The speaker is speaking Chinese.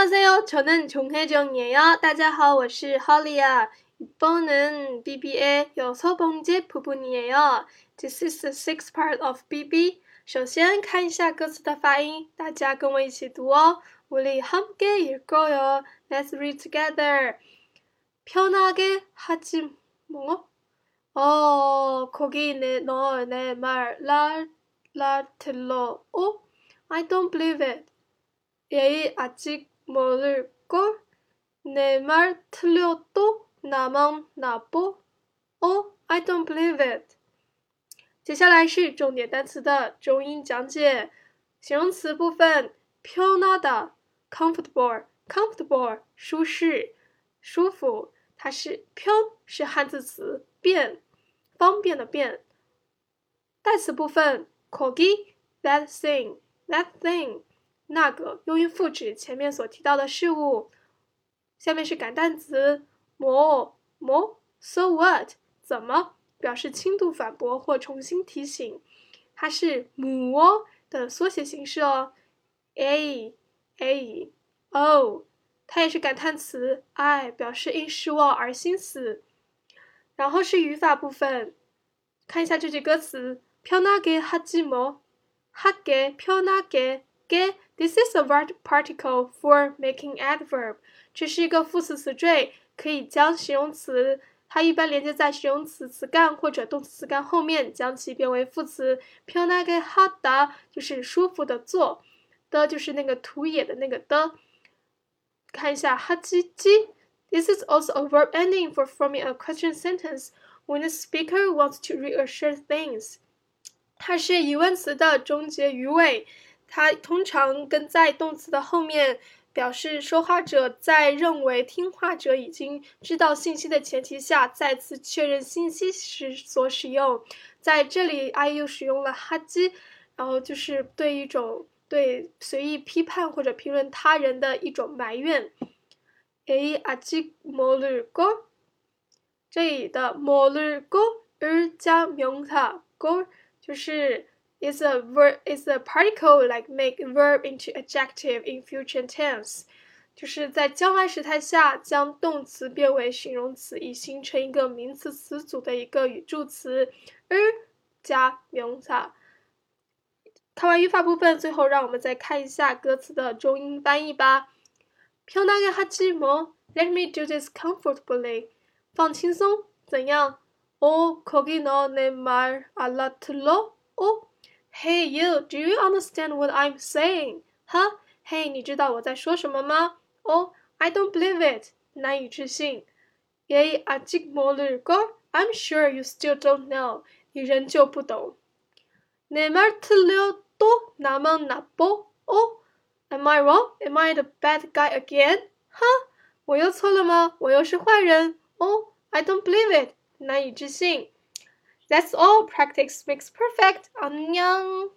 안녕하세요. 저는 종혜정이에요. 大家好,我是 Holly야. 이번은 BB의 여섯 번째 부분이에요. This is the sixth part of BB. 首先看一下歌词的发音，大家跟我一起读哦。우리 함께 읽어요. Let's read together. 편하게 하지 뭐? 어, 거기 내, 너, 내 말, 라, 라, 들러. 어? I don't believe it. 얘 아직 모를걸? 내 말 틀려도 나만 나보? 어? I don't believe it. 接下来是重点单词的中英讲解。形容词部分，편하다 comfortable comfortable 舒适舒服，它是편是汉字词，便方便的便。代词部分，거기 that thing that thing 那个用于复指前面所提到的事物。下面是感叹词，뭐 뭐 so what 怎么表示轻度反驳或重新提醒，它是母哦的缩写形式哦。a a o 它也是感叹词，i 表示因失望而心死。然后是语法部分，看一下这句歌词，편하게하지뭐하게편하게 게 This is a verb particle for making adverb。这是一个副词词缀，可以将形容词，它一般连接在形容词词干或者动词词干后面，将其变为副词。편하게하다就是舒服的做，的就是那个土野的那个的。看一下하지 지。 This is also a verb ending for forming a question sentence when the speaker wants to reassure things。它是疑问词的终结语尾。 它通常跟在动词的后面，表示说话者在认为听话者已经知道信息的前提下，再次确认信息时所使用。在这里，I 又使用了哈基，然后就是对一种对随意批判或者评论他人的一种埋怨。A 아직모르 고， 这里的모르고而加名词고就是。 is a verb is a particle like make verb into adjective in future tense，就是在将来时态下将动词变为形容词，以形成一个名词词组的一个语助词，而加名词。看完语法部分，最后让我们再看一下歌词的中英翻译吧。편하게하지뭐 Let me do this comfortably。放轻松，怎样？어거기너내말알아들어哦。 Hey you, do you understand what I'm saying? 哈，Hey，你知道我在说什么吗？Oh, I don't believe it，难以置信。예아직모르 고? I'm sure you still don't know，你仍旧不懂。내말틀려도나만나보 Oh, am I wrong? Am I the bad guy again? 哈，我又错了吗？我又是坏人？Oh, I don't believe it，难以置信。 That's all. Practice makes perfect. 안녕.